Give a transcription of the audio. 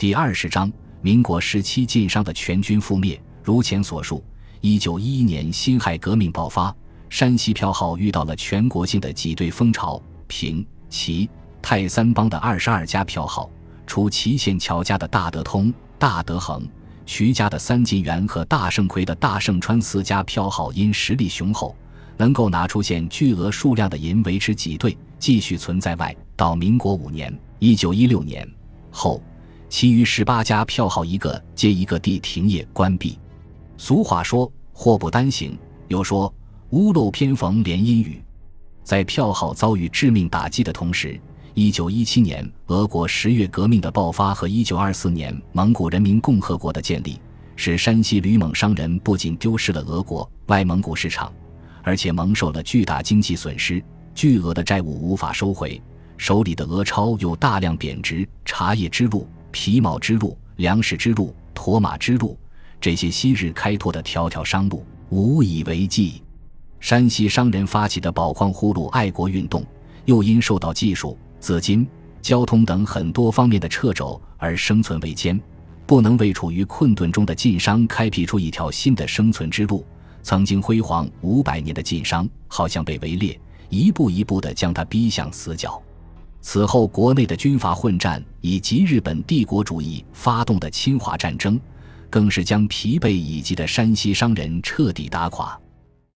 第二十章：民国时期晋商的全军覆灭。如前所述，一九一一年辛亥革命爆发，山西票号遇到了全国性的挤兑风潮。平、齐、泰三帮的二十二家票号，除祁县乔家的大德通、大德恒、徐家的三晋元和大盛魁的大盛川四家票号因实力雄厚，能够拿出现巨额数量的银维持挤兑，继续存在外，到民国五年（一九一六年）后。其余十八家票号一个接一个地停业关闭。俗话说“祸不单行”，又说“屋漏偏逢连阴雨”。在票号遭遇致命打击的同时，一九一七年俄国十月革命的爆发和一九二四年蒙古人民共和国的建立，使山西吕蒙商人不仅丢失了俄国外蒙古市场，而且蒙受了巨大经济损失，巨额的债务无法收回，手里的俄钞又大量贬值，茶叶之路。皮毛之路、粮食之路、驼马之路，这些昔日开拓的条条商路无以为继。山西商人发起的宝矿呼噜爱国运动，又因受到技术、资金、交通等很多方面的掣肘而生存维艰，不能为处于困顿中的晋商开辟出一条新的生存之路。曾经辉煌五百年的晋商，好像被围猎，一步一步地将它逼向死角。此后，国内的军阀混战以及日本帝国主义发动的侵华战争，更是将疲惫已极的山西商人彻底打垮。